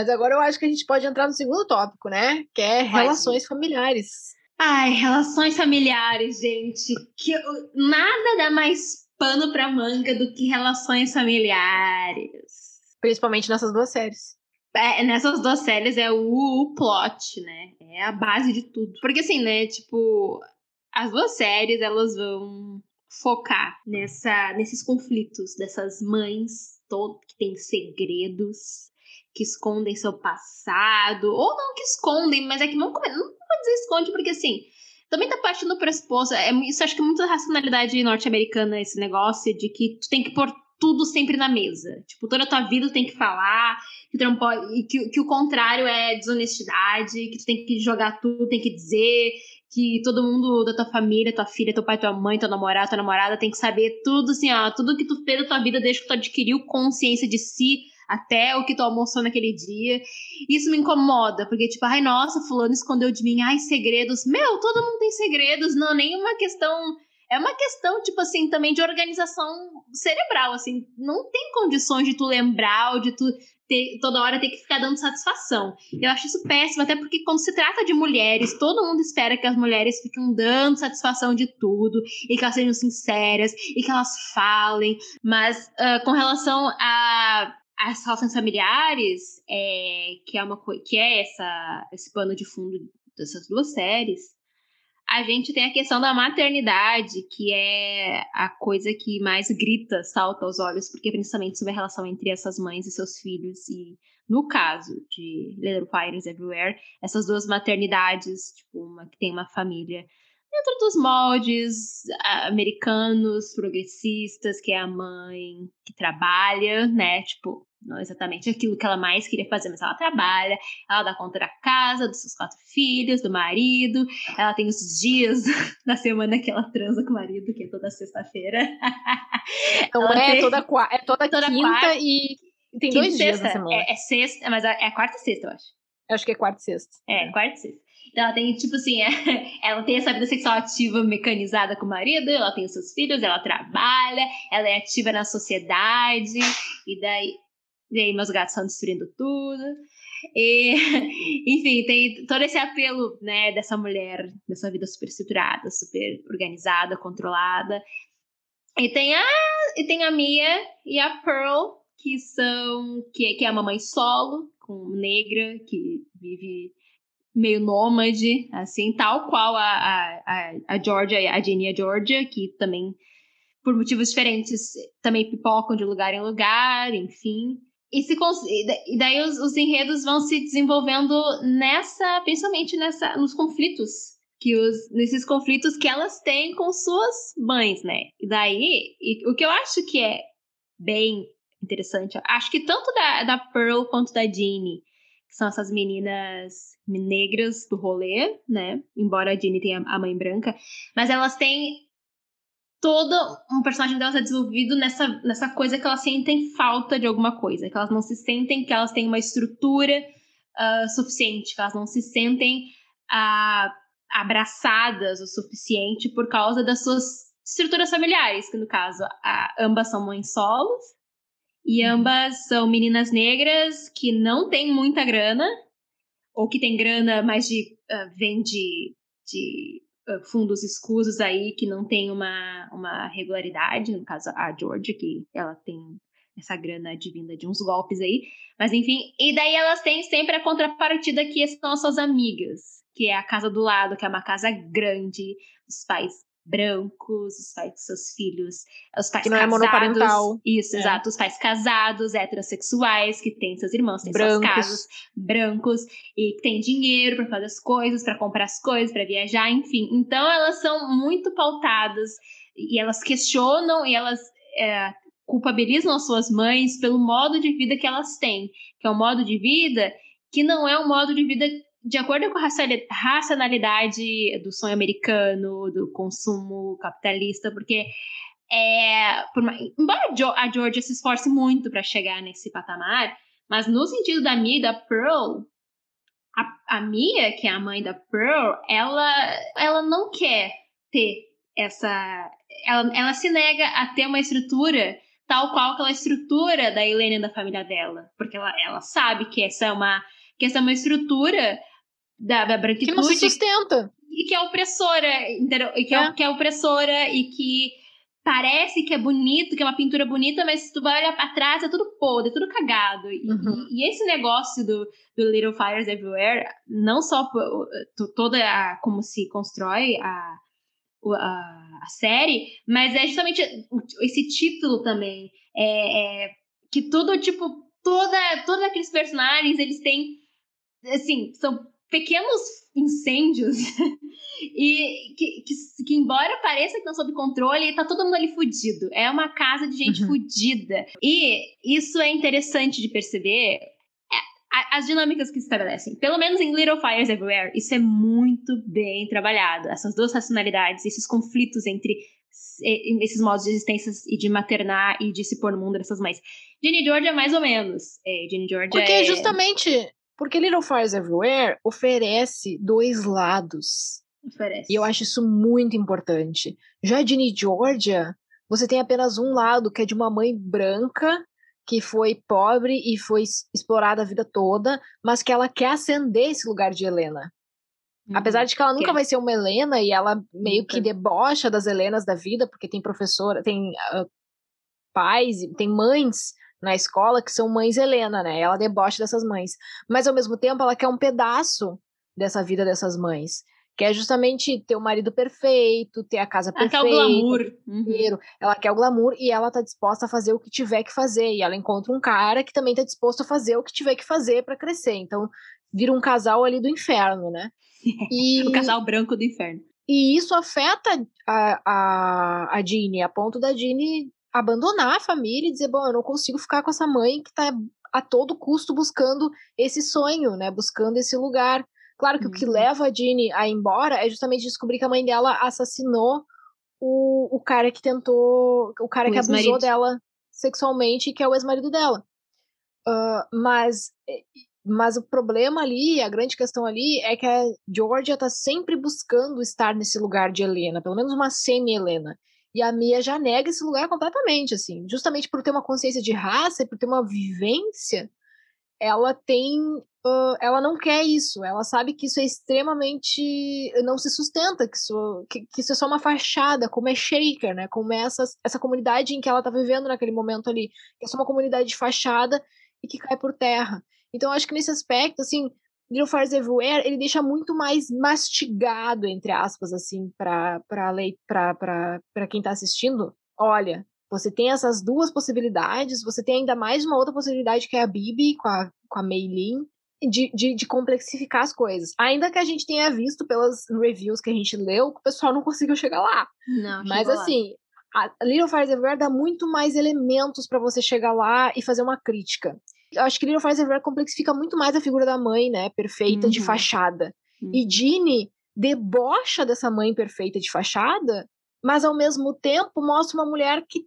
Mas agora eu acho que a gente pode entrar no segundo tópico, né? Que é relações familiares. Ai, relações familiares, gente. Que nada dá mais pano pra manga do que relações familiares. Principalmente nessas duas séries. É, nessas duas séries é o, o plot, né? É a base de tudo. Porque assim, né, tipo, as duas séries elas vão focar nessa, nesses conflitos dessas mães todo, que têm segredos, que escondem seu passado, ou não que escondem, mas é que não, não vou dizer esconde, porque assim, também tá partindo do pressuposto, é, isso acho que é muita racionalidade norte-americana esse negócio de que tu tem que pôr tudo sempre na mesa. Tipo, toda a tua vida tu tem que falar, que, tu não pode, que, que o contrário é desonestidade, que tu tem que jogar tudo, tem que dizer, que todo mundo da tua família, tua filha, teu pai, tua mãe, teu namorado, tua namorada tem que saber tudo assim, ó, tudo que tu fez da tua vida desde que tu adquiriu consciência de si até o que tu almoçou naquele dia. Isso me incomoda, porque tipo, ai, nossa, fulano escondeu de mim, ai, segredos. Meu, todo mundo tem segredos, não, nenhuma questão é uma questão, tipo assim, também de organização cerebral, assim. Não tem condições de tu lembrar ou de tu ter, toda hora ter que ficar dando satisfação. Eu acho isso péssimo, até porque quando se trata de mulheres, todo mundo espera que as mulheres fiquem dando satisfação de tudo, e que elas sejam sinceras, e que elas falem. Mas uh, com relação a as relações familiares, é, que é uma que é essa, esse pano de fundo dessas duas séries, a gente tem a questão da maternidade, que é a coisa que mais grita, salta aos olhos, porque principalmente sobre a relação entre essas mães e seus filhos. E no caso de Little Fires Everywhere, essas duas maternidades, tipo, uma que tem uma família dentro dos moldes americanos, progressistas, que é a mãe que trabalha, né? Tipo, não exatamente aquilo que ela mais queria fazer, mas ela trabalha, ela dá conta da casa, dos seus quatro filhos, do marido, ela tem os dias da semana que ela transa com o marido, que é toda sexta-feira. Então ela é, tem... toda, é toda, toda quinta quarta, e tem dois dias sexta, na semana. É, é sexta, mas é, é quarta e sexta, eu acho. Eu acho que é quarta e sexta. É, quarta e sexta. Então ela tem, tipo assim, é, ela tem essa vida sexual ativa mecanizada com o marido, ela tem os seus filhos, ela trabalha, ela é ativa na sociedade, e daí e aí meus gatos estão destruindo tudo. E, enfim, tem todo esse apelo, né, dessa mulher, dessa vida super estruturada, super organizada, controlada. E tem a, e tem a Mia e a Pearl, que são que, que é a mamãe solo, com negra, que vive meio nômade, assim, tal qual a, a, a Georgia, a Jenny e Georgia, que também, por motivos diferentes, também pipocam de lugar em lugar, enfim. E, se, e daí os, os enredos vão se desenvolvendo nessa, principalmente nessa, nos conflitos que os, nesses conflitos que elas têm com suas mães, né? E daí, e, o que eu acho que é bem interessante, acho que tanto da, da Pearl quanto da Jeannie, que são essas meninas negras do rolê, né? Embora a Jeannie tenha a mãe branca, mas elas têm todo um personagem delas é desenvolvido nessa, nessa coisa que elas sentem falta de alguma coisa, que elas não se sentem que elas têm uma estrutura uh, suficiente, que elas não se sentem uh, abraçadas o suficiente por causa das suas estruturas familiares, que no caso uh, ambas são mães solos e uhum. ambas são meninas negras que não têm muita grana ou que têm grana, mas de, vem de, de fundos escusos aí que não tem uma, uma regularidade, no caso a Georgia, que ela tem essa grana advinda de uns golpes aí, mas enfim, e daí elas têm sempre a contrapartida que são as suas amigas, que é a casa do lado, que é uma casa grande, os pais brancos, os pais de seus filhos, os pais que não casados. É monoparental. Isso, é. exato. Os pais casados, heterossexuais, que têm seus irmãos, têm brancos. suas casas, brancos, e que têm dinheiro para fazer as coisas, para comprar as coisas, para viajar, enfim. Então elas são muito pautadas e elas questionam e elas é, culpabilizam as suas mães pelo modo de vida que elas têm, que é um modo de vida que não é um modo de vida de acordo com a racionalidade do sonho americano, do consumo capitalista, porque é, uma, embora a Georgia se esforce muito para chegar nesse patamar, mas no sentido da Mia e da Pearl, a, a Mia, que é a mãe da Pearl, ela, ela não quer ter essa. Ela, ela se nega a ter uma estrutura tal qual aquela estrutura da Helena e da família dela. Porque ela, ela sabe que essa é uma, que essa é uma estrutura da, da branquitude. Que não se sustenta. E que é opressora, entendeu? E que é, é que é opressora e que parece que é bonito, que é uma pintura bonita, mas se tu vai olhar pra trás, é tudo podre, é tudo cagado. E, uhum. e, esse negócio do, do Little Fires Everywhere, não só toda a, como se constrói a, a, a, série, mas é justamente esse título também. É, é, que tudo, tipo, toda, todos aqueles personagens, eles têm, assim, são pequenos incêndios e que, que, que, embora pareça que estão sob controle, tá todo mundo ali fudido. É uma casa de gente uhum. fudida. E isso é interessante de perceber é, as dinâmicas que se estabelecem. Pelo menos em Little Fires Everywhere, isso é muito bem trabalhado. Essas duas racionalidades, esses conflitos entre esses modos de existência e de maternar e de se pôr no mundo dessas mães. Ginny George é mais ou menos. É, Ginny George Porque é... justamente porque Little Fires Everywhere oferece dois lados. Oferece. E eu acho isso muito importante. Já Ginny Georgia, você tem apenas um lado, que é de uma mãe branca que foi pobre e foi explorada a vida toda, mas que ela quer ascender esse lugar de Helena. Uhum. Apesar de que ela nunca vai ser uma Helena e ela meio nunca. que debocha das Helenas da vida, porque tem professora, tem uh, pais, tem mães na escola que são mães Helena, né? Ela debocha dessas mães. Mas ao mesmo tempo ela quer um pedaço dessa vida dessas mães. Que é justamente ter o marido perfeito, ter a casa perfeita. Ela quer o glamour. Uhum. Ela quer o glamour e ela tá disposta a fazer o que tiver que fazer. E ela encontra um cara que também tá disposto a fazer o que tiver que fazer para crescer. Então, vira um casal ali do inferno, né? E... o casal branco do inferno. E isso afeta a, a, a Jeannie, a ponto da Jeannie abandonar a família e dizer, bom, eu não consigo ficar com essa mãe que tá a todo custo buscando esse sonho, né? Buscando esse lugar. Claro que uhum. o que uhum. leva a Jeannie a ir embora é justamente descobrir que a mãe dela assassinou o, o cara que tentou. O cara o que abusou dela sexualmente, que é o ex-marido dela. Uh, mas, mas o problema ali, a grande questão ali, é que a Georgia tá sempre buscando estar nesse lugar de Helena, pelo menos uma semi-Helena. E a Mia já nega esse lugar completamente, assim. Justamente por ter uma consciência de raça e por ter uma vivência, ela tem. Uh, ela não quer isso. Ela sabe que isso é extremamente. não se sustenta, que isso, que, que, isso é só uma fachada, como é Shaker, né? Como é essa, essa comunidade em que ela tá vivendo naquele momento ali. Que é só uma comunidade de fachada e que cai por terra. Então, acho que nesse aspecto, assim, Little Fires Everywhere, ele deixa muito mais mastigado, entre aspas, assim, para para quem tá assistindo. Olha, você tem essas duas possibilidades, você tem ainda mais uma outra possibilidade que é a Bibi com a, com a Meilin, de, de, de, complexificar as coisas. Ainda que a gente tenha visto pelas reviews que a gente leu, que o pessoal não conseguiu chegar lá. Não, Mas assim, lá. a Little Fires Everywhere dá muito mais elementos para você chegar lá e fazer uma crítica. Eu acho que Little Fires Everywhere complexifica muito mais a figura da mãe, né? Perfeita, uhum. de fachada. Uhum. E Ginny debocha dessa mãe perfeita de fachada, mas ao mesmo tempo mostra uma mulher que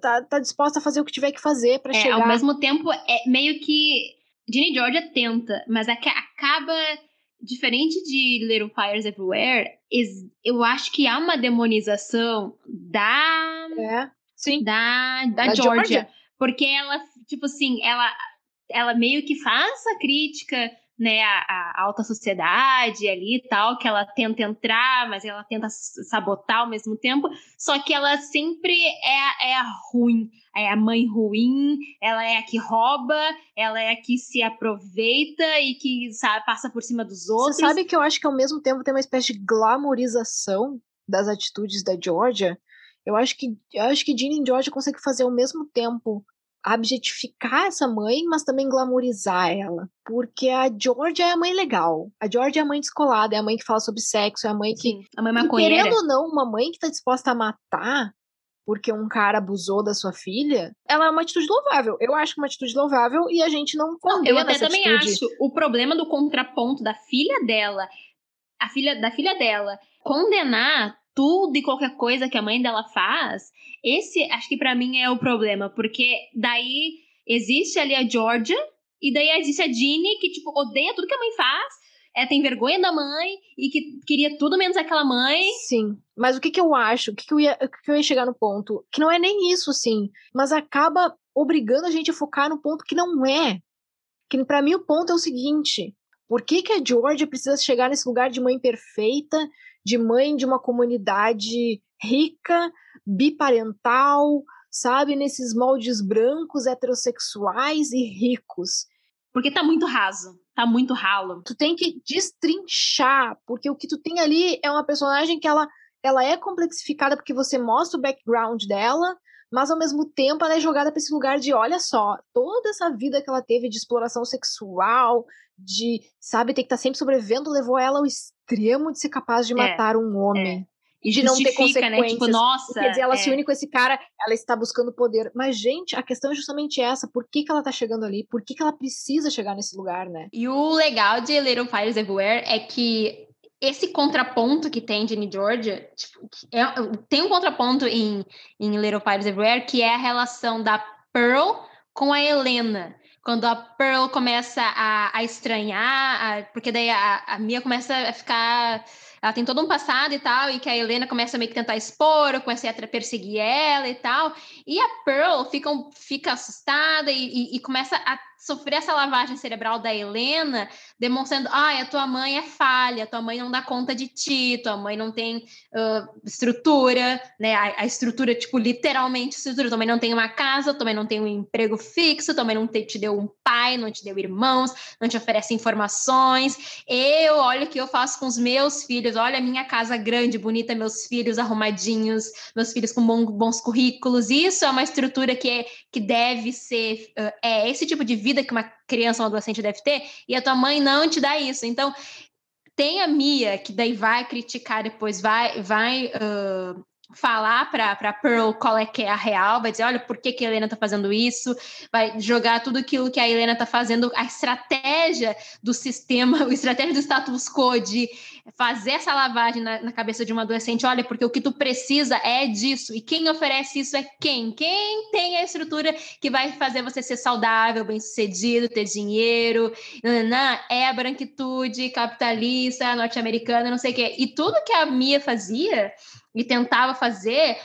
tá, tá disposta a fazer o que tiver que fazer para é, chegar. Ao mesmo tempo, é meio que. Ginny Georgia tenta, mas acaba. Diferente de Little Fires Everywhere, eu acho que há uma demonização da. É, sim. Da, da, da Georgia, Georgia. Porque ela, tipo assim, ela ela meio que faz a crítica né, a, a, alta sociedade ali e tal, que ela tenta entrar, mas ela tenta sabotar ao mesmo tempo, só que ela sempre é, é a ruim, é a mãe ruim, ela é a que rouba, ela é a que se aproveita e que sabe, passa por cima dos outros. Você sabe que eu acho que ao mesmo tempo tem uma espécie de glamorização das atitudes da Georgia? Eu acho que eu acho que Ginny e Georgia conseguem fazer ao mesmo tempo objetificar essa mãe, mas também glamorizar ela. Porque a Georgia é a mãe legal. A Georgia é a mãe descolada, é a mãe que fala sobre sexo, é a mãe que. Sim, a mãe maconheira. Querendo ou não, uma mãe que tá disposta a matar porque um cara abusou da sua filha, ela é uma atitude louvável. Eu acho que é uma atitude louvável e a gente não condena Eu até também atitude. acho. O problema do contraponto da filha dela, a filha da filha dela, condenar tudo e qualquer coisa que a mãe dela faz, esse acho que para mim é o problema, porque daí existe ali a Georgia e daí existe a Ginny que tipo odeia tudo que a mãe faz é, tem vergonha da mãe e que queria tudo menos aquela mãe. Sim. Mas o que que eu acho? O que que eu ia, que eu ia chegar no ponto? Que não é nem isso, sim. Mas acaba obrigando a gente a focar no ponto que não é. Que para mim o ponto é o seguinte: por que, que a Georgia precisa chegar nesse lugar de mãe perfeita, de mãe de uma comunidade rica, biparental, sabe, nesses moldes brancos, heterossexuais e ricos. Porque tá muito raso, tá muito ralo. Tu tem que destrinchar, porque o que tu tem ali é uma personagem que ela, ela é complexificada porque você mostra o background dela, mas ao mesmo tempo ela é jogada para esse lugar de, olha só, toda essa vida que ela teve de exploração sexual, de, sabe, ter que estar tá sempre sobrevivendo, levou ela ao extremo de ser capaz de é, matar é, um homem. É e de não ter consequências. Né? Tipo, nossa, quer dizer, ela é. se une com esse cara, ela está buscando poder. Mas, gente, a questão é justamente essa. Por que, que ela está chegando ali? Por que, que ela precisa chegar nesse lugar, né? E o legal de Little Fires Everywhere é que esse contraponto que tem de New Georgia, tipo, é, tem um contraponto em, em Little Fires Everywhere, que é a relação da Pearl com a Helena quando a Pearl começa a, a estranhar, a, porque daí a, a Mia começa a ficar ela tem todo um passado e tal, e que a Helena começa a meio que tentar expor, começa a perseguir ela e tal. E a Pearl fica, fica assustada e, e, e começa a sofrer essa lavagem cerebral da Helena, demonstrando, ah, a tua mãe é falha, tua mãe não dá conta de ti, tua mãe não tem uh, estrutura, né? A, a, estrutura, tipo, literalmente estrutura, tua mãe não tem uma casa, tua mãe não tem um emprego fixo, tua mãe não te, te deu um pai, não te deu irmãos, não te oferece informações. Eu, olha o que eu faço com os meus filhos, olha a minha casa grande, bonita, meus filhos arrumadinhos, meus filhos com bons, bons currículos. Isso é uma estrutura que, é, que deve ser, uh, é esse tipo de vida vida que uma criança ou um adolescente deve ter, e a tua mãe não te dá isso. Então, tem a Mia, que daí vai criticar depois, vai, vai uh, falar para Pearl qual é que é a real, vai dizer, olha, por que, que a Helena tá fazendo isso, vai jogar tudo aquilo que a Helena tá fazendo, a estratégia do sistema, a estratégia do status quo de fazer essa lavagem na, na, cabeça de uma adolescente, olha, porque o que tu precisa é disso, e quem oferece isso é quem? Quem tem a estrutura que vai fazer você ser saudável, bem-sucedido, ter dinheiro, nananã, é a branquitude capitalista, norte-americana, não sei o quê. E tudo que a Mia fazia e tentava fazer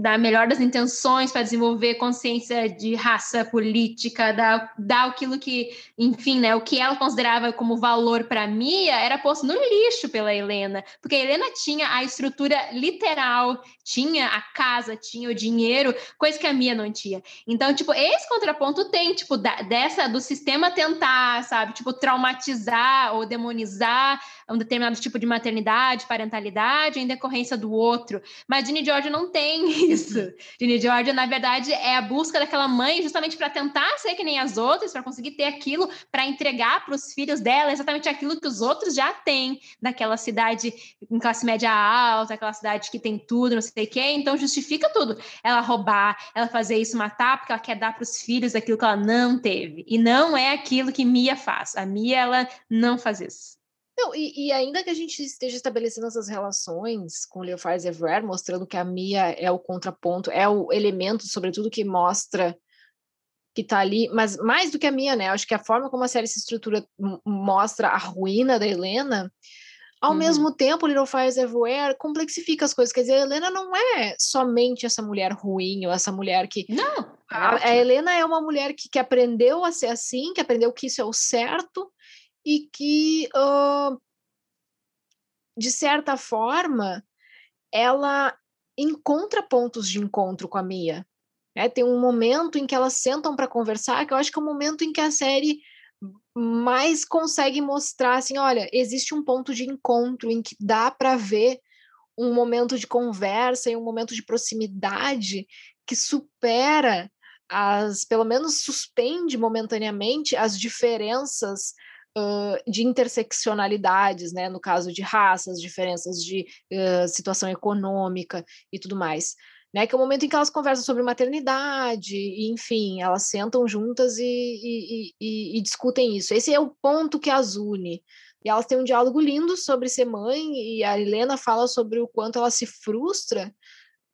da melhor das intenções para desenvolver consciência de raça política, dar, dar aquilo que, enfim, né, o que ela considerava como valor para Mia era posto no lixo pela Helena, porque a Helena tinha a estrutura literal, tinha a casa, tinha o dinheiro, coisa que a Mia não tinha. Então, tipo, esse contraponto tem, tipo, da, dessa do sistema tentar, sabe, tipo, traumatizar ou demonizar um determinado tipo de maternidade, parentalidade em decorrência do outro. Mas Ginny George não tem isso. Ginny Georgia, na verdade, é a busca daquela mãe justamente para tentar ser que nem as outras, para conseguir ter aquilo para entregar para os filhos dela, exatamente aquilo que os outros já têm, daquela cidade em classe média alta, aquela cidade que tem tudo, não sei o quê. Então, justifica tudo. Ela roubar, ela fazer isso, matar, porque ela quer dar para os filhos aquilo que ela não teve. E não é aquilo que Mia faz. A Mia, ela não faz isso. Não, e, e, ainda que a gente esteja estabelecendo essas relações com Leo Everywhere, mostrando que a Mia é o contraponto, é o elemento, sobretudo, que mostra que tá ali, mas mais do que a Mia, né? Acho que a forma como a série se estrutura mostra a ruína da Helena, ao uhum. mesmo tempo, Little Fires Everywhere complexifica as coisas. Quer dizer, a Helena não é somente essa mulher ruim, ou essa mulher que. Não! A, a Helena é uma mulher que, que aprendeu a ser assim, que aprendeu que isso é o certo, e que, uh, de certa forma, ela encontra pontos de encontro com a Mia. Né? Tem um momento em que elas sentam para conversar, que eu acho que é o momento em que a série mais consegue mostrar assim, olha, existe um ponto de encontro em que dá para ver um momento de conversa e um momento de proximidade que supera as, pelo menos suspende momentaneamente as diferenças uh, de interseccionalidades, né? No caso de raças, diferenças de uh, situação econômica e tudo mais. Né, que é o momento em que elas conversam sobre maternidade, e, enfim, elas sentam juntas e, e, e, e, discutem isso. Esse é o ponto que as une. E elas têm um diálogo lindo sobre ser mãe, e a Helena fala sobre o quanto ela se frustra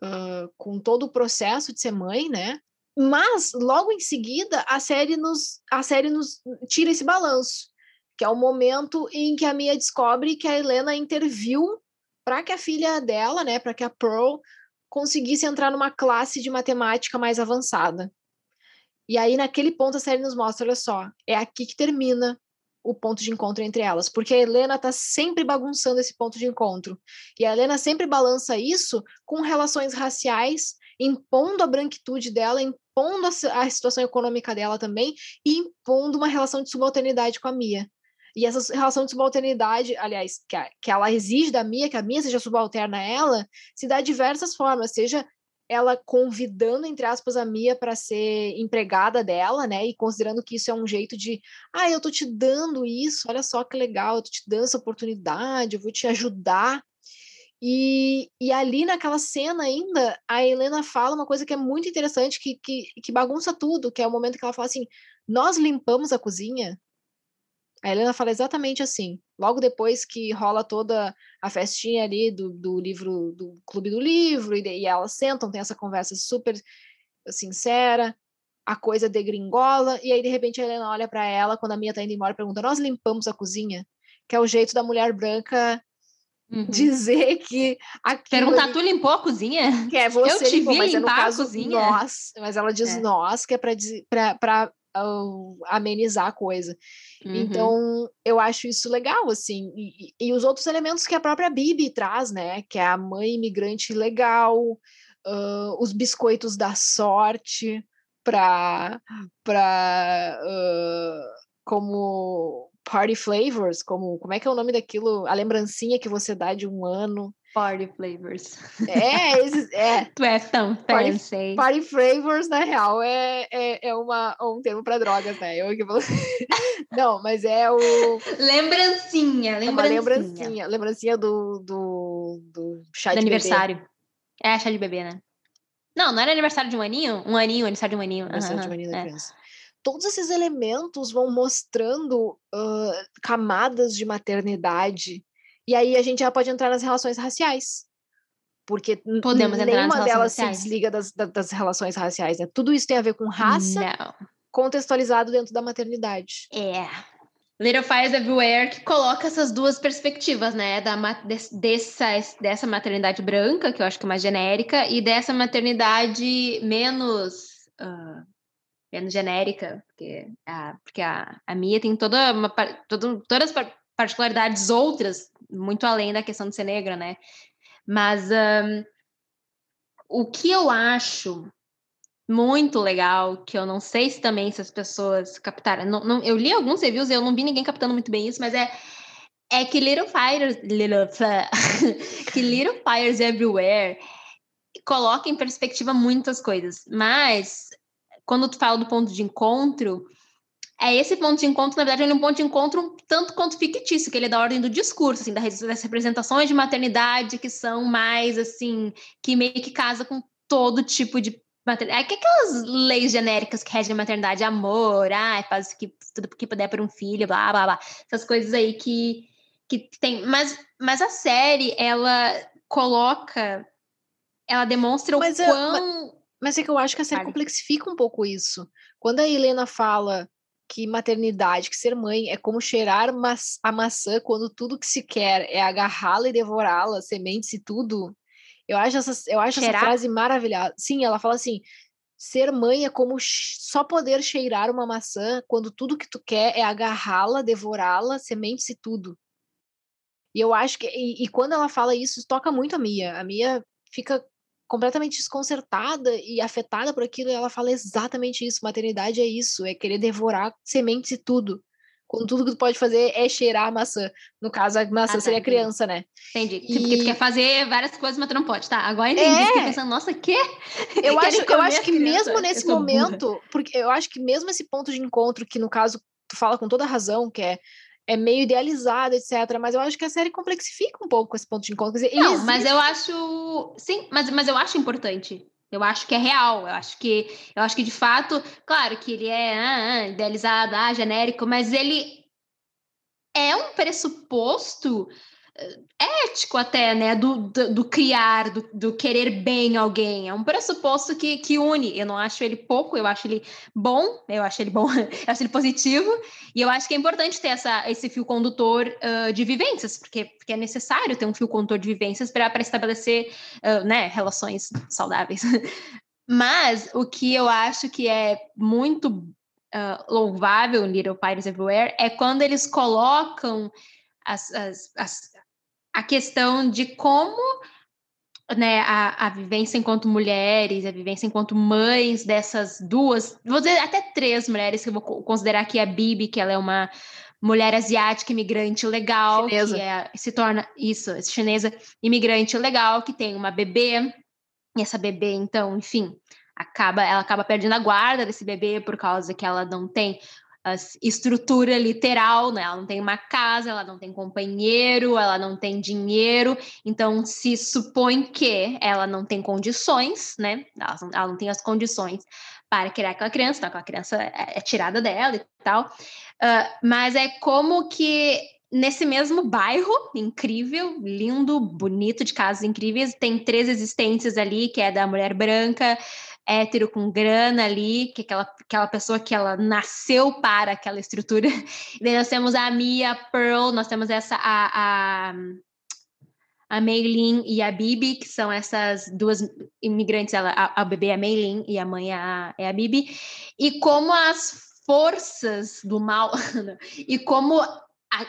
uh, com todo o processo de ser mãe, né? Mas logo em seguida a série nos a série nos tira esse balanço que é o momento em que a Mia descobre que a Helena interviu para que a filha dela, né, para que a Pearl conseguisse entrar numa classe de matemática mais avançada. E aí, naquele ponto, a série nos mostra: olha só, é aqui que termina o ponto de encontro entre elas, porque a Helena tá sempre bagunçando esse ponto de encontro. E a Helena sempre balança isso com relações raciais, impondo a branquitude dela, impondo a, a situação econômica dela também, e impondo uma relação de subalternidade com a Mia. E essa relação de subalternidade, aliás, que, a, que ela exige da Mia, que a Mia seja subalterna a ela, se dá de diversas formas, seja ela convidando, entre aspas, a Mia para ser empregada dela, né? E considerando que isso é um jeito de, ah, eu tô te dando isso, olha só que legal, eu tô te dando essa oportunidade, eu vou te ajudar. E, e ali naquela cena ainda, a Helena fala uma coisa que é muito interessante, que, que, que bagunça tudo, que é o momento que ela fala assim: nós limpamos a cozinha. A Helena fala exatamente assim. Logo depois que rola toda a festinha ali do, do livro, do Clube do Livro, e, e elas sentam, tem essa conversa super sincera, a coisa degringola, e aí de repente a Helena olha para ela, quando a Mia tá indo embora, e pergunta: Nós limpamos a cozinha? Que é o jeito da mulher branca uhum. dizer que. Perguntar, tu limpou a cozinha? Que é você Eu te limpou, vi mas limpar é no caso a cozinha. nós, mas ela diz é. nós, que é para uh, amenizar a coisa. Uhum. Então, eu acho isso legal, assim. E, e, os outros elementos que a própria Bibi traz, né? Que é a mãe imigrante legal, uh, os biscoitos da sorte para para uh, como party flavors, como como é que é o nome daquilo, a lembrancinha que você dá de um ano. Party flavors. É, esses, é. tu é tão fancy. Party, party flavors, na real, é, é, é uma, um termo para drogas, né? Eu que vou... Não, mas é o. Lembrancinha, lembrancinha. É uma lembrancinha. Lembrancinha do, do, do chá do de aniversário. Bebê. É, chá de bebê, né? Não, não era aniversário de um aninho? Um aninho, aniversário de um aninho. Aniversário uhum, de um aninho da é. criança todos esses elementos vão mostrando uh, camadas de maternidade e aí a gente já pode entrar nas relações raciais. Porque Podemos nenhuma delas raciais. se desliga das, das relações raciais. Né? Tudo isso tem a ver com raça, Não. contextualizado dentro da maternidade. É. Little Fires Everywhere que coloca essas duas perspectivas, né? Da, dessa, dessa maternidade branca, que eu acho que é mais genérica, e dessa maternidade menos. Uh, menos genérica, porque a, porque a, a Mia tem toda uma, todo, todas as particularidades outras, muito além da questão de ser negra, né? Mas um, o que eu acho muito legal, que eu não sei se também se as pessoas captaram. Não, não, eu li alguns reviews e eu não vi ninguém captando muito bem isso, mas é, é que Little Fires, Little, que Little Fires Everywhere coloca em perspectiva muitas coisas. Mas quando tu fala do ponto de encontro, é esse ponto de encontro, na verdade, ele é um ponto de encontro tanto quanto fictício, que ele é da ordem do discurso, assim, das representações de maternidade que são mais, assim, que meio que casa com todo tipo de maternidade. É que aquelas leis genéricas que regem a maternidade, amor, ah, faz que, tudo que puder para um filho, blá, blá, blá. Essas coisas aí que, que tem. Mas, mas a série, ela coloca, ela demonstra mas o é, quão... Mas, mas é que eu acho que a série complexifica um pouco isso. Quando a Helena fala que maternidade, que ser mãe é como cheirar a maçã quando tudo que se quer é agarrá-la e devorá-la, sementes e tudo. Eu acho essa, eu acho essa frase maravilhosa. Sim, ela fala assim: ser mãe é como só poder cheirar uma maçã quando tudo que tu quer é agarrá-la, devorá-la, sementes e tudo. E eu acho que e, e, quando ela fala isso, toca muito a Mia. A Mia fica completamente desconcertada e afetada por aquilo, ela fala exatamente isso: maternidade é isso, é querer devorar sementes e tudo. Quando tudo que tu pode fazer é cheirar a maçã. No caso, a maçã ah, tá, seria a criança, né? Entendi. E... Porque tu quer fazer várias coisas, mas tu não pode. Tá, agora entendi. É... Fiquei pensando, nossa, quê? Eu acho, eu acho que mesmo nesse momento, burra. porque eu acho que mesmo esse ponto de encontro, que no caso tu fala com toda razão, que é é meio idealizado, etc. Mas eu acho que a série complexifica um pouco esse ponto de encontro. Dizer, não, mas eu acho. Sim, mas, mas eu acho importante. Eu acho que é real. Eu acho que, eu acho que de fato, claro que ele é ah, ah, idealizado, ah, genérico, mas ele é um pressuposto ético até, né? Do, do, do criar, do, do, querer bem alguém. É um pressuposto que, que une. Eu não acho ele pouco, eu acho ele bom, eu acho ele bom, eu acho ele positivo, e eu acho que é importante ter essa, esse fio condutor uh, de vivências, porque, porque é necessário ter um fio condutor de vivências para estabelecer uh, né, relações saudáveis. Mas o que eu acho que é muito uh, louvável Little Fires Everywhere é quando eles colocam as, as, as, a questão de como né, a, a vivência enquanto mulheres, a vivência enquanto mães dessas duas, vou dizer até três mulheres que eu vou considerar aqui a Bibi, que ela é uma mulher asiática imigrante legal, chinesa. que é, se torna isso, chinesa imigrante legal, que tem uma bebê, e essa bebê, então, enfim, acaba, ela acaba perdendo a guarda desse bebê por causa que ela não tem estrutura literal, né? Ela não tem uma casa, ela não tem companheiro, ela não tem dinheiro, então se supõe que ela não tem condições, né? Ela não, ela não tem as condições para criar aquela criança, então aquela criança é, é tirada dela e tal. Uh, mas é como que nesse mesmo bairro incrível, lindo, bonito, de casas incríveis, tem três existências ali, que é da mulher branca, hétero com grana ali, que é aquela, aquela pessoa que ela nasceu para aquela estrutura. E daí nós temos a Mia Pearl, nós temos essa a, a, a Meilin e a Bibi, que são essas duas imigrantes, ela, a, a bebê é a Meilin e a mãe é a, é a Bibi, e como as forças do mal e como a,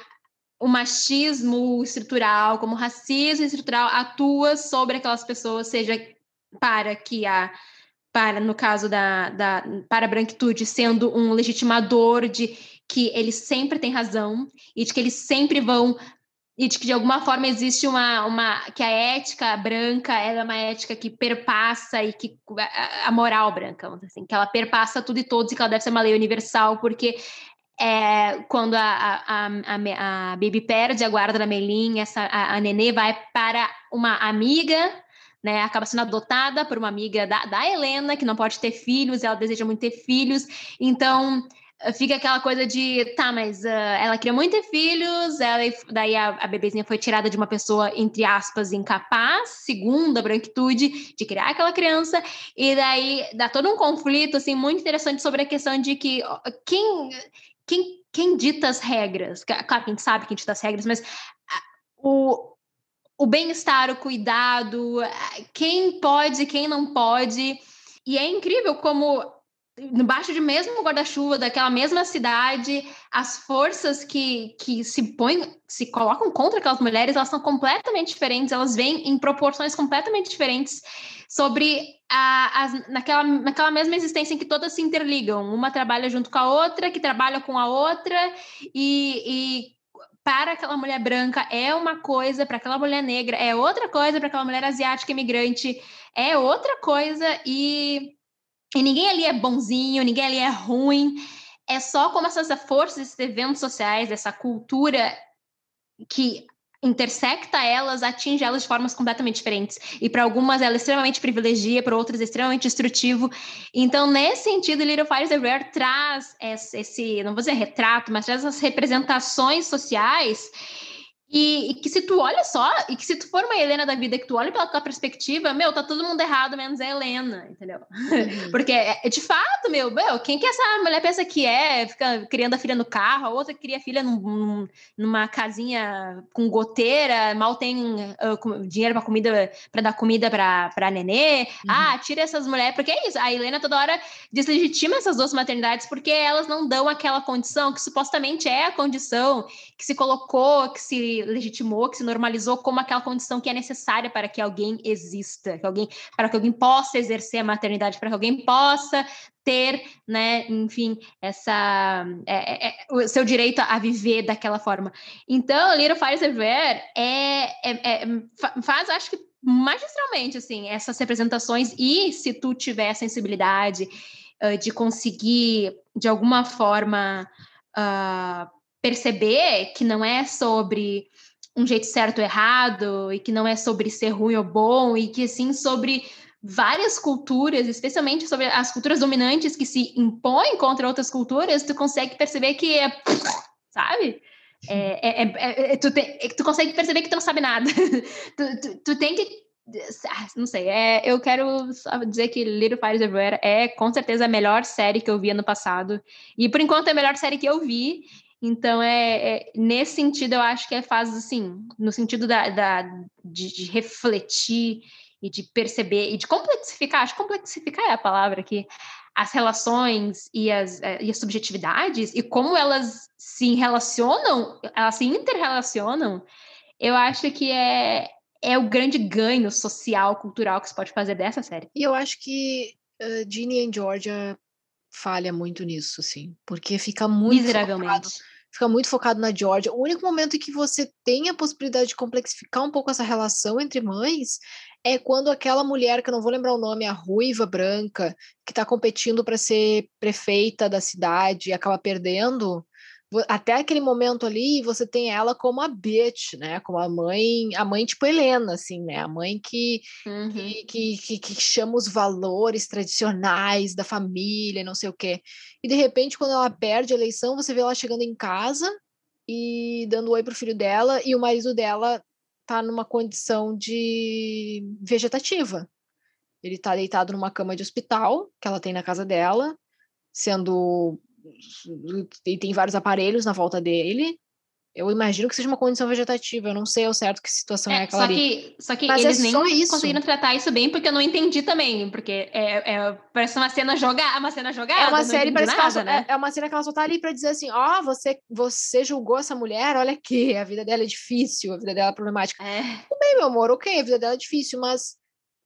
o machismo estrutural, como o racismo estrutural atua sobre aquelas pessoas, seja para que a para, no caso da, da para a branquitude, sendo um legitimador de que eles sempre têm razão e de que eles sempre vão e de que de alguma forma existe uma, uma que a ética branca é uma ética que perpassa e que a, a moral branca, assim, que ela perpassa tudo e todos e que ela deve ser uma lei universal porque é, quando a, a, a, a, Baby perde a guarda da Melin, essa, a, a Nenê vai para uma amiga né, acaba sendo adotada por uma amiga da, da Helena, que não pode ter filhos, ela deseja muito ter filhos, então eh, fica aquela coisa de, tá, mas uh, ela queria muito ter filhos, ela, daí a, a, bebezinha foi tirada de uma pessoa, entre aspas, incapaz, segundo a branquitude, de criar aquela criança, e daí dá todo um conflito, assim, muito interessante sobre a questão de que quem, quem, quem dita as regras? Claro que a gente sabe quem dita as regras, mas o, o bem-estar, o cuidado, quem pode, quem não pode. E é incrível como embaixo de mesmo guarda-chuva daquela mesma cidade, as forças que, que se põem, se colocam contra aquelas mulheres, elas são completamente diferentes, elas vêm em proporções completamente diferentes sobre a, a, naquela, naquela mesma existência em que todas se interligam. Uma trabalha junto com a outra, que trabalha com a outra, e, e para aquela mulher branca é uma coisa, para aquela mulher negra é outra coisa, para aquela mulher asiática imigrante é outra coisa, e, e ninguém ali é bonzinho, ninguém ali é ruim. É só como essas forças, esses eventos sociais, essa cultura que intersecta elas, atinge elas de formas completamente diferentes. E para algumas ela é extremamente privilegia, para outras é extremamente destrutivo. Então, nesse sentido, Little Fires Everywhere traz esse, não vou dizer retrato, mas traz essas representações sociais e, e, que se tu olha só, e que se tu for uma Helena da vida, que tu olha pela tua perspectiva, meu, tá todo mundo errado, menos a Helena, entendeu? Uhum. Porque é, é, de fato, meu, meu, quem que essa mulher pensa que é? Fica criando a filha no carro, a outra cria a filha num, num, numa casinha com goteira, mal tem uh, dinheiro para comida, para dar comida pra, pra nenê. Uhum. Ah, tira essas mulheres, porque é isso, a Helena toda hora deslegitima essas duas maternidades porque elas não dão aquela condição que supostamente é a condição que se colocou, que se legitimou, que se normalizou como aquela condição que é necessária para que alguém exista, que alguém, para que alguém possa exercer a maternidade, para que alguém possa ter, né, enfim, essa é, é, é, o seu direito a viver daquela forma. Então, Little Fires Everywhere é, é, é faz, acho que magistralmente, assim, essas representações e se tu tiver sensibilidade uh, de conseguir, de alguma forma, uh, perceber que não é sobre um jeito certo ou errado, e que não é sobre ser ruim ou bom, e que sim sobre várias culturas, especialmente sobre as culturas dominantes que se impõem contra outras culturas, tu consegue perceber que é, sabe? É, é, é, é tu, te, tu consegue perceber que tu não sabe nada. tu, tu, tu, tem que. Ah, não sei, eu quero dizer que Little Fires Everywhere é com certeza a melhor série que eu vi ano passado. E por enquanto é a melhor série que eu vi. Então, é, é, nesse sentido, eu acho que é faz assim, no sentido da, da de, de, refletir e de perceber e de complexificar, acho que complexificar é a palavra aqui, as relações e as, é, e as subjetividades e como elas se relacionam, elas se interrelacionam, eu acho que é, é o grande ganho social, cultural que se pode fazer dessa série. E eu acho que uh, Ginny e Georgia falha muito nisso, assim, porque fica muito miseravelmente. Focado, fica muito focado na Georgia. O único momento em que você tem a possibilidade de complexificar um pouco essa relação entre mães é quando aquela mulher, que eu não vou lembrar o nome, a ruiva branca, que está competindo para ser prefeita da cidade e acaba perdendo, até aquele momento ali, você tem ela como a bitch, né? Como a mãe, a mãe tipo Helena, assim, né? A mãe que, uhum. que, que, que, que, chama os valores tradicionais da família, não sei o quê. E de repente, quando ela perde a eleição, você vê ela chegando em casa e dando oi pro filho dela, e o marido dela tá numa condição de vegetativa. Ele tá deitado numa cama de hospital que ela tem na casa dela, sendo e tem vários aparelhos na volta dele. Eu imagino que seja uma condição vegetativa. Eu não sei ao certo que situação é, é aquela só que, Só que Mas eles é nem isso. conseguiram tratar isso bem, porque eu não entendi também. Porque é, é parece uma cena jogada, uma cena jogada. É uma série, parece nada, ela, né? é, é uma cena que ela só tá ali para dizer assim: ó, oh, você, você julgou essa mulher, olha aqui, a vida dela é difícil, a vida dela é problemática. É. Tudo bem, meu amor, ok, a vida dela é difícil, mas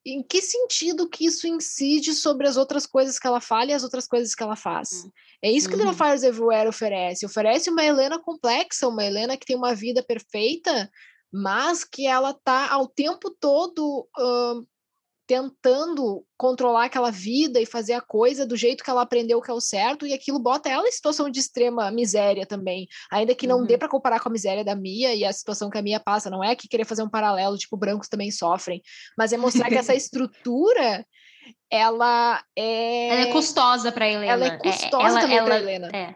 em que sentido que isso incide sobre as outras coisas que ela fala e as outras coisas que ela faz? Hum. É isso que uhum. Fires Everywhere oferece. Oferece uma Helena complexa, uma Helena que tem uma vida perfeita, mas que ela tá ao tempo todo uh, tentando controlar aquela vida e fazer a coisa do jeito que ela aprendeu que é o certo, e aquilo bota ela em situação de extrema miséria também. Ainda que não uhum. dê para comparar com a miséria da Mia e a situação que a Mia passa, não é que querer fazer um paralelo, tipo, brancos também sofrem, mas é mostrar que essa estrutura ela é. Ela é custosa para Helena. Ela é, é custosa ela, também para Helena. É.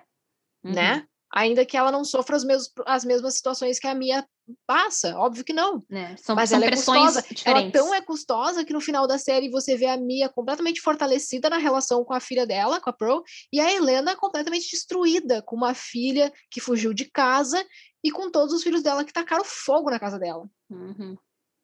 Uhum. Né? Ainda que ela não sofra as, mesmos, as mesmas situações que a Mia passa, óbvio que não. É, são, mas são ela é custosa. Diferentes. Ela tão é custosa que no final da série você vê a Mia completamente fortalecida na relação com a filha dela, com a Pro, e a Helena completamente destruída, com uma filha que fugiu de casa e com todos os filhos dela que tacaram fogo na casa dela. Uhum.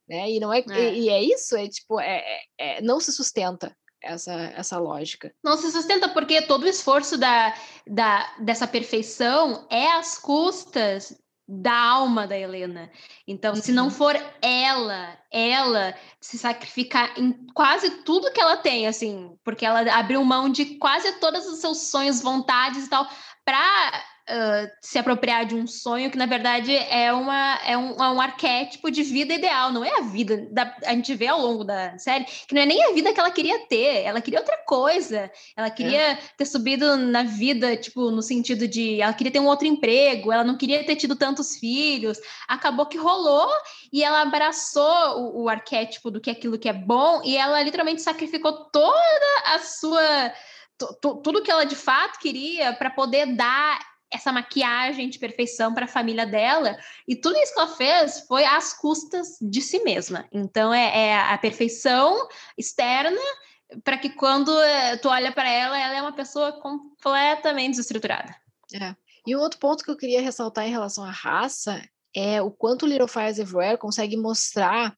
Né? E não é, é. E, e, é isso, é tipo, é, é, é não se sustenta essa, essa lógica. Não se sustenta porque todo o esforço da, da, dessa perfeição é às custas da alma da Helena. Então, se não uhum. for ela, ela se sacrificar em quase tudo que ela tem, assim, porque ela abriu mão de quase todos os seus sonhos, vontades e tal, para uh, se apropriar de um sonho que, na verdade, é, uma, é, um, é um arquétipo de vida ideal, não é a vida. Da, a gente vê ao longo da série que não é nem a vida que ela queria ter, ela queria outra coisa. Ela queria é. ter subido na vida, tipo, no sentido de ela queria ter um outro emprego, ela não queria ter tido tantos filhos. Acabou que rolou e ela abraçou o, o arquétipo do que é aquilo que é bom e ela literalmente sacrificou toda a sua tudo que ela de fato queria para poder dar essa maquiagem de perfeição para a família dela. E tudo isso que ela fez foi às custas de si mesma. Então, é, é a perfeição externa para que quando eh, tu olha para ela, ela é uma pessoa completamente desestruturada. É. E um outro ponto que eu queria ressaltar em relação à raça é o quanto Little Fires Everywhere consegue mostrar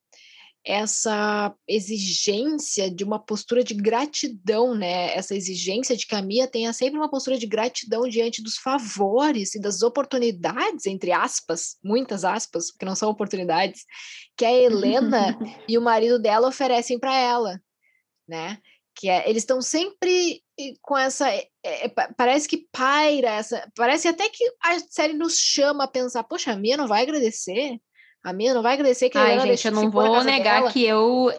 essa exigência de uma postura de gratidão, né? Essa exigência de que a Mia tenha sempre uma postura de gratidão diante dos favores e das oportunidades, entre aspas, muitas aspas, porque não são oportunidades, que a Helena e o marido dela oferecem para ela, né? Que é, eles estão sempre com essa. É, é, parece que paira essa. Parece até que a série nos chama a pensar: poxa, a Mia não vai agradecer? A minha não vai agradecer que Ai, a gente, eu não vou negar dela. que eu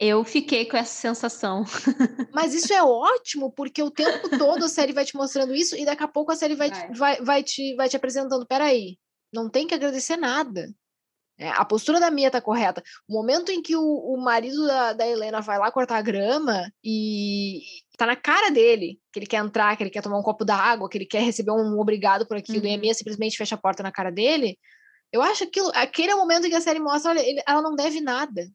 eu fiquei com essa sensação. Mas isso é ótimo, porque o tempo todo a série vai te mostrando isso e daqui a pouco a série vai, vai. vai, vai, te, vai te apresentando. Peraí, não tem que agradecer nada. É, a postura da Mia tá correta. O momento em que o, o marido da, da, Helena vai lá cortar a grama e tá na cara dele que ele quer entrar, que ele quer tomar um copo d'água, que ele quer receber um obrigado por aquilo, uhum. e a uhum. Mia simplesmente fecha a porta na cara dele. Eu acho que aquele é o momento em que a série mostra, olha, ele, ela não deve nada.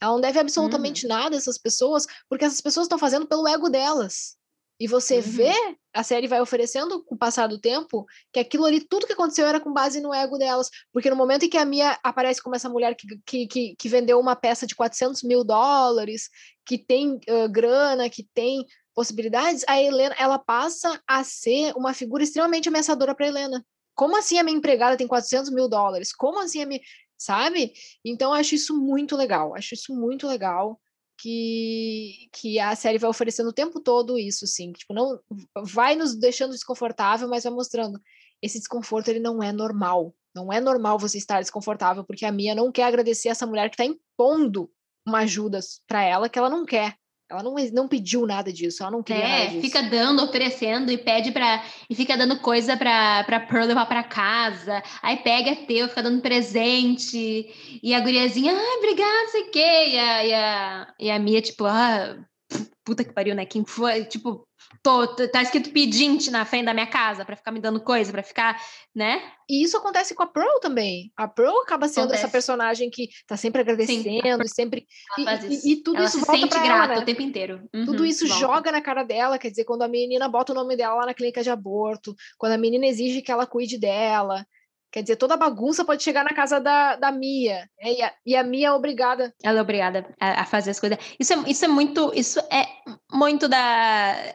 Ela não deve absolutamente uhum. nada a essas pessoas, porque essas pessoas estão fazendo pelo ego delas. E você uhum. vê, a série vai oferecendo com o passar do tempo, que aquilo ali, tudo que aconteceu era com base no ego delas. Porque no momento em que a Mia aparece como essa mulher que, que, que, que vendeu uma peça de 400 mil dólares, que tem uh, grana, que tem possibilidades, a Helena, ela passa a ser uma figura extremamente ameaçadora para Helena. Como assim a minha empregada tem 400 mil dólares? Como assim a minha. Sabe? Então, acho isso muito legal. Acho isso muito legal que, que a série vai oferecendo o tempo todo isso, sim. Tipo, não vai nos deixando desconfortável, mas vai mostrando esse desconforto ele não é normal. Não é normal você estar desconfortável porque a Mia não quer agradecer essa mulher que está impondo uma ajuda para ela que ela não quer. Ela não, não pediu nada disso, ela não queria é, nada fica dando, oferecendo e pede para e fica dando coisa para para Pearl levar para casa. Aí pega é teu, fica dando presente. E a guriazinha, ah, obrigada, sei o quê. E a, e a, e a Mia, tipo, ah, puta que pariu, né? Quem foi? Tipo, tô, tá escrito pedinte na frente da minha casa para ficar me dando coisa, para ficar, né? E isso acontece com a Pearl também. A Pearl acaba sendo acontece. essa personagem que tá sempre agradecendo, Sim, sempre. E, e, e, tudo ela isso se volta sente grata ela, né? o tempo inteiro. Uhum, tudo isso volta. joga na cara dela, quer dizer, quando a menina bota o nome dela lá na clínica de aborto, quando a menina exige que ela cuide dela. Quer dizer, toda bagunça pode chegar na casa da, da Mia. Né? E, a, e a Mia é obrigada. Ela é obrigada a, a fazer as coisas. Isso é, isso é muito. Isso é muito da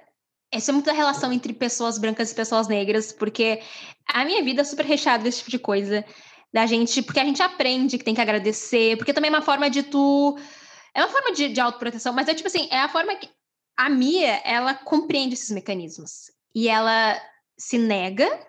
essa é muita relação entre pessoas brancas e pessoas negras, porque a minha vida é super recheada desse tipo de coisa. Da gente, porque a gente aprende que tem que agradecer, porque também é uma forma de tu. É uma forma de, de autoproteção, mas é tipo assim, é a forma que. A Mia, ela compreende esses mecanismos. E ela se nega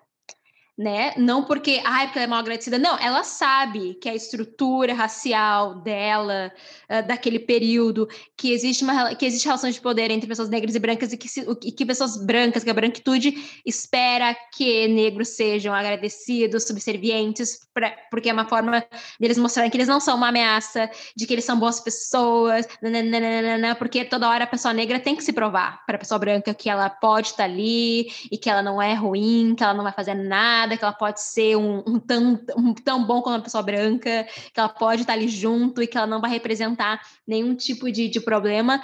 né? Não porque, ai, porque ela é mal agradecida. Não, ela sabe que a estrutura racial dela, uh, daquele período, que existe, uma, que existe relação de poder entre pessoas negras e brancas e que, se, e que pessoas brancas, que a branquitude espera que negros sejam agradecidos, subservientes, pra, porque é uma forma deles mostrarem que eles não são uma ameaça, de que eles são boas pessoas, nananana, porque toda hora a pessoa negra tem que se provar para a pessoa branca que ela pode estar ali e que ela não é ruim, que ela não vai fazer nada que ela pode ser um, um, tão, um tão bom quanto uma pessoa branca, que ela pode estar ali junto e que ela não vai representar nenhum tipo de, de problema.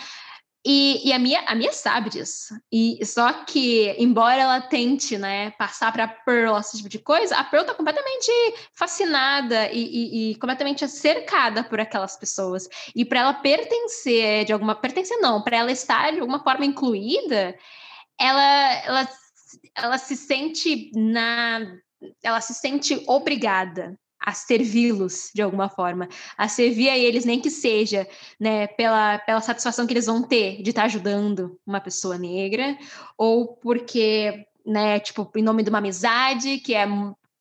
E, e, a minha a minha sabe disso. E só que, embora ela tente, né, passar para Pearl esse tipo de coisa, a Pearl tá completamente fascinada e, e, e completamente cercada por aquelas pessoas. E para ela pertencer de alguma pertencer não, para ela estar de alguma forma incluída, ela ela ela se sente na ela se sente obrigada a servi-los de alguma forma, a servir a eles, nem que seja, né, pela, pela satisfação que eles vão ter de estar ajudando uma pessoa negra, ou porque, né, tipo, em nome de uma amizade que é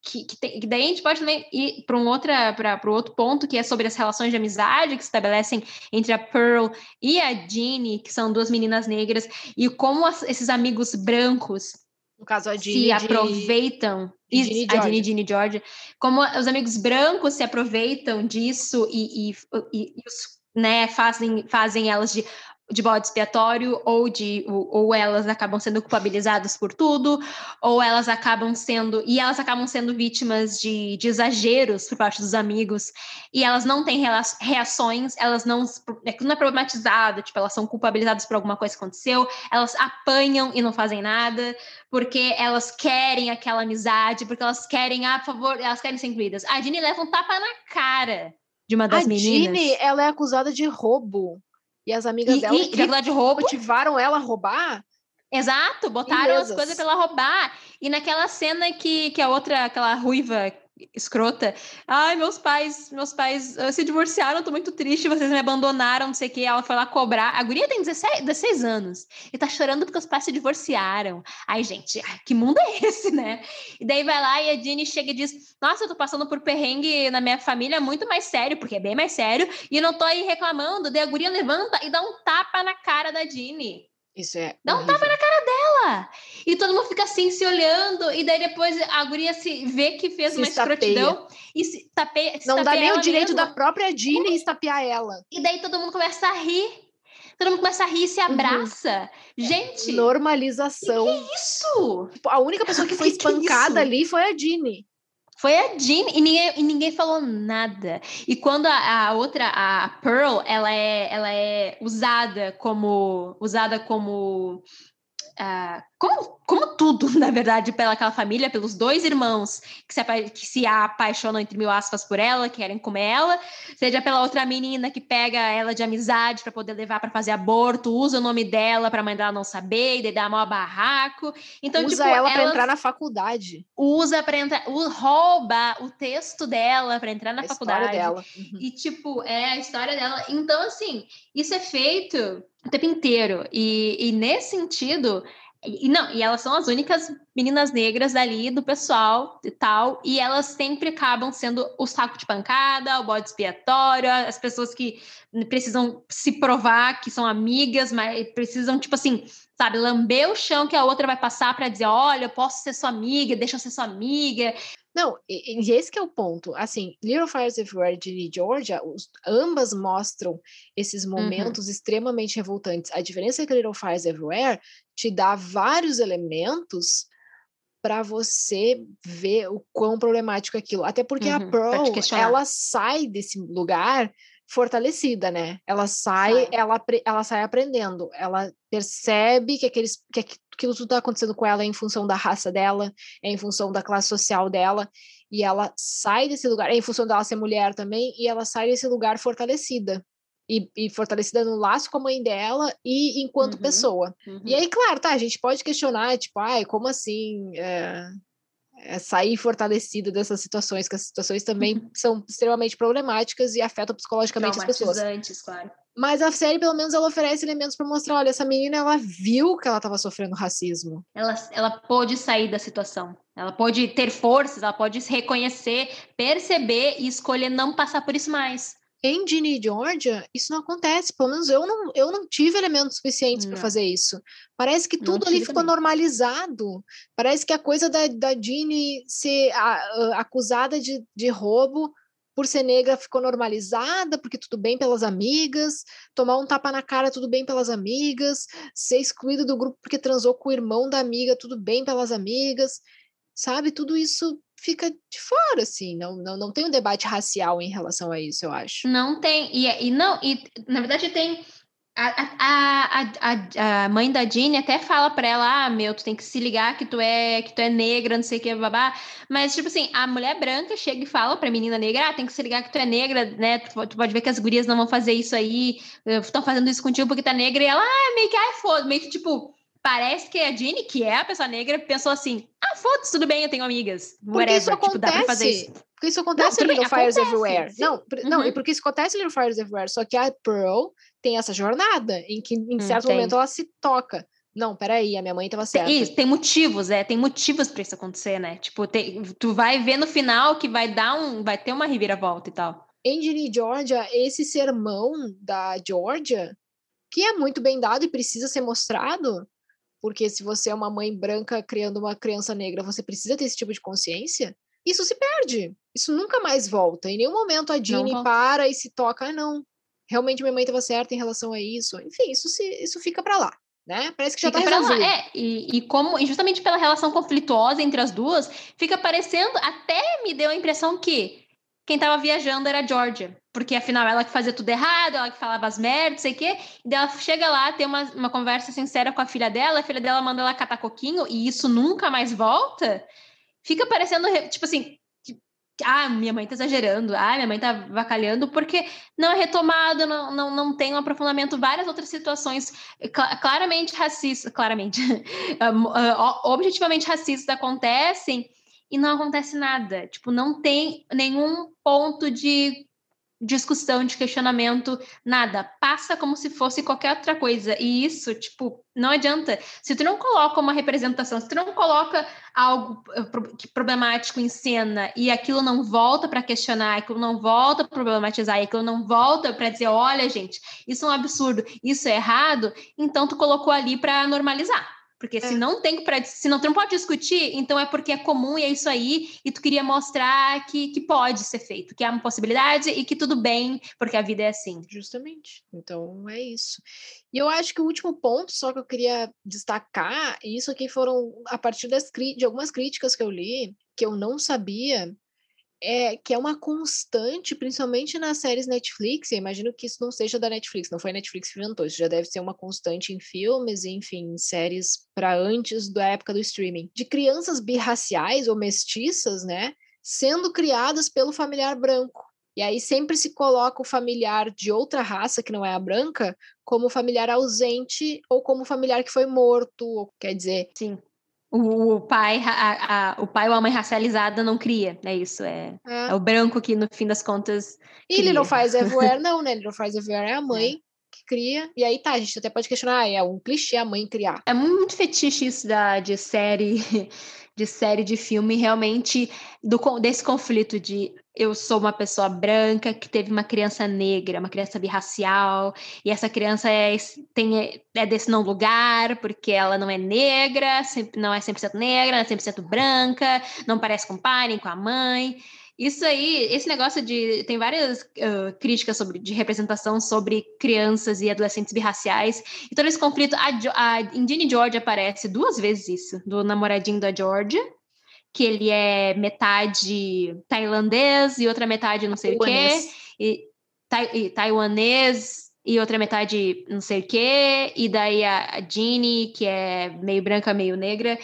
que, que, tem, que daí a gente pode também ir para um outra para outro ponto que é sobre as relações de amizade que se estabelecem entre a Pearl e a Jeannie, que são duas meninas negras, e como as, esses amigos brancos no caso, a Ginny se aproveitam. De, de a Ginny, Ginny George. Como os amigos brancos se aproveitam disso e, e, e, e os, né, fazem, fazem elas de de bode expiatório ou de ou, ou, elas acabam sendo culpabilizadas por tudo ou elas acabam sendo e elas acabam sendo vítimas de, de exageros por parte dos amigos e elas não têm reações elas não é não é problematizado tipo elas são culpabilizadas por alguma coisa que aconteceu elas apanham e não fazem nada porque elas querem aquela amizade porque elas querem a favor elas querem ser incluídas. A Ginny leva um tapa na cara de uma das a meninas. A Ginny ela é acusada de roubo e as amigas e, dela e, que de roubo. motivaram ela a roubar. Exato, botaram as coisas pra ela roubar. E naquela cena que, que a outra, aquela ruiva escrota. Ai, meus pais, meus pais uh, se divorciaram, tô muito triste, vocês me abandonaram, não sei o que. Ela foi lá cobrar. A guria tem 16, 16 anos e tá chorando porque os pais se divorciaram. Ai, gente, que mundo é esse, né? E daí vai lá e a Jenny chega e diz: Nossa, eu tô passando por perrengue na minha família muito mais sério, porque é bem mais sério, e não tô aí reclamando. Daí a guria levanta e dá um tapa na cara da Jenny. Isso é. Dá horrível. um tapa na cara dela ela! E todo mundo fica assim se olhando, e daí depois a guria se vê que fez Se uma estapeia. escrotidão e se tapeia. se Não dá tapeia nem o direito mesma. da própria Dini estapear ela. E daí todo mundo começa a rir. Todo mundo começa a rir e se abraça. Gente, Normalização. isso! Tipo, A única pessoa que foi Que que é espancada ali foi a Dini. Foi a Jean e ninguém, e ninguém falou nada. E quando a, a outra, a Pearl, ela é, ela é usada como usada como ah, como, como tudo, na verdade, pelaquela família, pelos dois irmãos que se, apa- que se apaixonam, entre mil aspas, por ela, que querem comer ela, seja pela outra menina que pega ela de amizade para poder levar para fazer aborto, usa o nome dela para a mãe dela não saber, e daí dá maior barraco. Então, Usa tipo, ela pra elas- entrar na faculdade. usa para entrar, rouba o texto dela para entrar na a faculdade. história dela. Uhum. E, tipo, é a história dela. Então, assim, isso é feito o tempo inteiro. E, e nesse sentido. E não, e elas são as únicas meninas negras dali do pessoal e tal, e elas sempre acabam sendo o saco de pancada, o bode expiatório, as pessoas que precisam se provar que são amigas, mas precisam, tipo assim, sabe, lamber o chão que a outra vai passar para dizer: olha, eu posso ser sua amiga, deixa eu ser sua amiga. Não, e, esse que é o ponto. Assim, Little Fires Everywhere de Georgia, os- ambas mostram esses momentos extremamente revoltantes. A diferença é que Little Fires Everywhere te dá vários elementos para você ver o quão problemático é aquilo. Até porque a Uhum, te Pearl, ela sai desse lugar fortalecida, né? Ela sai, Sai. Ela, ela sai aprendendo. Ela percebe que, aqueles, que aqu- aquilo tudo está acontecendo com ela é em função da raça dela, é em função da classe social dela, e ela sai desse lugar, é em função dela ser mulher também, e ela sai desse lugar fortalecida. E, e fortalecida no laço com a mãe dela e enquanto Uhum. pessoa. Uhum. E aí, claro, tá, a gente pode questionar, tipo, ai, como assim é sair fortalecida dessas situações, que as situações também são extremamente problemáticas e afetam psicologicamente as pessoas. Claro. Mas a série, pelo menos, ela oferece elementos para mostrar, olha, essa menina, ela viu que ela estava sofrendo racismo. Ela, ela pôde sair da situação. Ela pode ter forças, ela pode se reconhecer, perceber e escolher não passar por isso mais. Em Ginny e Georgia, isso não acontece. Pelo menos eu não, eu não tive elementos suficientes para fazer isso. Parece que tudo ali ficou também. normalizado. Parece que a coisa da, da Ginny ser a- a- acusada de, de roubo por ser negra ficou normalizada, porque tudo bem pelas amigas, tomar um tapa na cara, tudo bem pelas amigas, ser excluído do grupo porque transou com o irmão da amiga, tudo bem pelas amigas, sabe? Tudo isso fica de fora, assim, não, não, não tem um debate racial em relação a isso, eu acho. Não tem. E, e não, e na verdade tem. A, a, a, a, mãe da Jeannie até fala pra ela: ah, meu, tu tem que se ligar que tu é que tu é negra, não sei o que, babá. Mas, tipo assim, a mulher branca chega e fala pra menina negra: ah, tem que se ligar que tu é negra, né? Tu, tu pode ver que as gurias não vão fazer isso aí, estão fazendo isso contigo porque tá negra. E ela, ah, meio que, ai, foda, meio que tipo. Parece que a Jeannie, que é a pessoa negra, pensou assim: ah, foda-se, tudo bem, eu tenho amigas. Porque isso Whatever, tipo, dá pra fazer acontece. isso. Porque isso acontece tudo em Little Fires acontece, Everywhere. sim. Não, não, Uhum. e porque isso acontece em Little Fires Everywhere, só que a Pearl tem essa jornada em que em Hum, certo tem. momento ela se toca. Não, peraí, a minha mãe estava certa. Tem, isso, tem motivos, é, tem motivos para isso acontecer, né? Tipo, tem- tu vai ver no final que vai dar um, vai ter uma reviravolta e tal. Em Ginny e Georgia, esse sermão da Georgia, que é muito bem dado e precisa ser mostrado, porque se você é uma mãe branca criando uma criança negra, você precisa ter esse tipo de consciência, isso se perde. Isso nunca mais volta. Em nenhum momento a volta. para e se toca, ah, não, realmente minha mãe estava certa em relação a isso. Enfim, isso, se, isso fica para lá, né? Parece que já Fica está pra lá, resolvido. É, e, e como, e justamente pela relação conflituosa entre as duas, fica parecendo, até me deu a impressão que quem tava viajando era a Georgia. Porque afinal ela que fazia tudo errado, ela que falava as merdas, sei o quê. E ela chega lá, tem uma, uma conversa sincera com a filha dela, a filha dela manda ela catar coquinho e isso nunca mais volta. Fica parecendo, re- tipo assim, ah, minha mãe tá exagerando, ah, minha mãe tá vacalhando, porque não é retomado, não, não, não tem um aprofundamento, várias outras situações cla- claramente racistas, claramente, um, uh, objetivamente racistas acontecem e não acontece nada. Tipo, não tem nenhum ponto de discussão, de questionamento, nada. Passa como se fosse qualquer outra coisa. E isso, tipo, não adianta. Se tu não coloca uma representação, se tu não coloca algo eh, problemático em cena e aquilo não volta para questionar, aquilo não volta para problematizar, aquilo não volta para dizer, olha, gente, isso é um absurdo, isso é errado, então tu colocou ali para normalizar. Porque é. se não tem para se não, tu não pode discutir, então é porque é comum e é isso aí, e tu queria mostrar que, que pode ser feito, que há uma possibilidade e que tudo bem, porque a vida é assim. Justamente. Então é isso. E eu acho que o último ponto, só que eu queria destacar, e isso aqui foram a partir das, de algumas críticas que eu li, que eu não sabia, é, que é uma constante, principalmente nas séries Netflix, eu imagino que isso não seja da Netflix, não foi a Netflix que inventou, isso já deve ser uma constante em filmes, enfim, em séries para antes da época do streaming, de crianças birraciais ou mestiças, né, sendo criadas pelo familiar branco. E aí sempre se coloca o familiar de outra raça, que não é a branca, como familiar ausente ou como familiar que foi morto, quer dizer... Sim o pai, a, a, o pai ou a mãe racializada não cria, é isso, é, é. é o branco que no fim das contas E ele não faz everywhere não, né, ele não faz everywhere é a mãe é. que cria, e aí tá, a gente até pode questionar, ah, é um clichê a mãe criar. É muito fetiche isso da, de série de série de filme realmente do, desse conflito de eu sou uma pessoa branca que teve uma criança negra, uma criança birracial, e essa criança é, tem, é desse não lugar, porque ela não é negra, não é 100% negra, não é 100% branca, não parece com o pai nem com a mãe. Isso aí, esse negócio de. Tem várias uh, críticas sobre, de representação sobre crianças e adolescentes birraciais. E todo esse conflito. A, a Indiana George aparece duas vezes isso, do namoradinho da Georgia, que ele é metade tailandês e outra metade não sei taiwanês. o quê. E, tai, e, taiwanês e outra metade não sei o quê. E daí a, a Jeannie, que é meio branca, meio negra.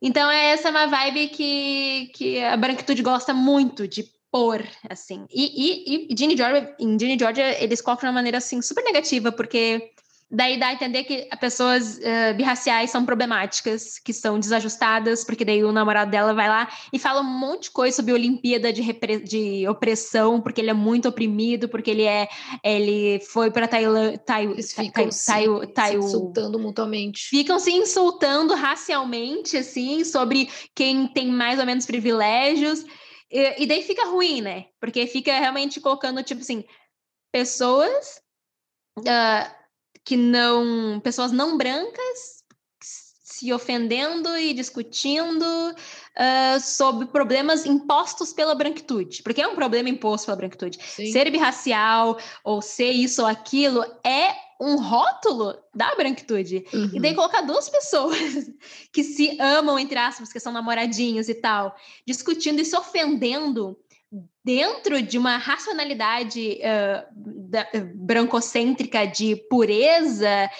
Então, essa é uma vibe que, que a branquitude gosta muito de pôr, assim. E, e, e Ginny Georgia, em Ginny Georgia, eles colocam de uma maneira, assim, super negativa, porque daí dá a entender que pessoas uh, birraciais são problemáticas, que são desajustadas, porque daí o namorado dela vai lá e fala um monte de coisa sobre Olimpíada de, de opressão, porque ele é muito oprimido, porque ele é ele foi para Tailândia, eles ficam se, se insultando mutuamente. Ficam se insultando racialmente assim sobre quem tem mais ou menos privilégios. E, e daí fica ruim, né? Porque fica realmente colocando tipo assim, pessoas uh, que não. pessoas não brancas se ofendendo e discutindo uh, sobre problemas impostos pela branquitude, porque é um problema imposto pela branquitude. Sim. Ser birracial ou ser isso ou aquilo é um rótulo da branquitude. Uhum. E daí colocar duas pessoas que se amam, entre aspas, que são namoradinhos e tal, discutindo e se ofendendo dentro de uma racionalidade uh, da, brancocêntrica de pureza,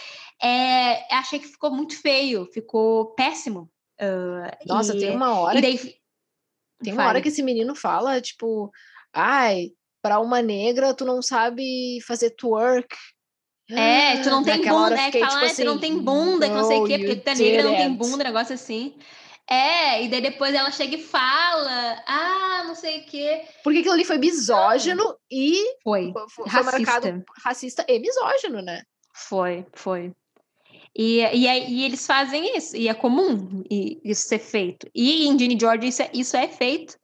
é, achei que ficou muito feio, ficou péssimo. Uh, Nossa, e, tem uma hora. Daí, tem uma hora que esse menino fala, tipo, ai, para uma negra tu não sabe fazer twerk. É, tu não tem bunda, é, que fala, tipo assim, tu não tem bunda, que não sei o quê, porque tu é negra não tem bunda, negócio assim. É, e daí depois ela chega e fala, ah, não sei o quê. Porque aquilo ali foi misógino e foi, foi, foi marcado racista e misógino, né? Foi, foi. E, e, e, eles fazem isso, e é comum isso ser feito. E em Ginny George isso é, isso é feito.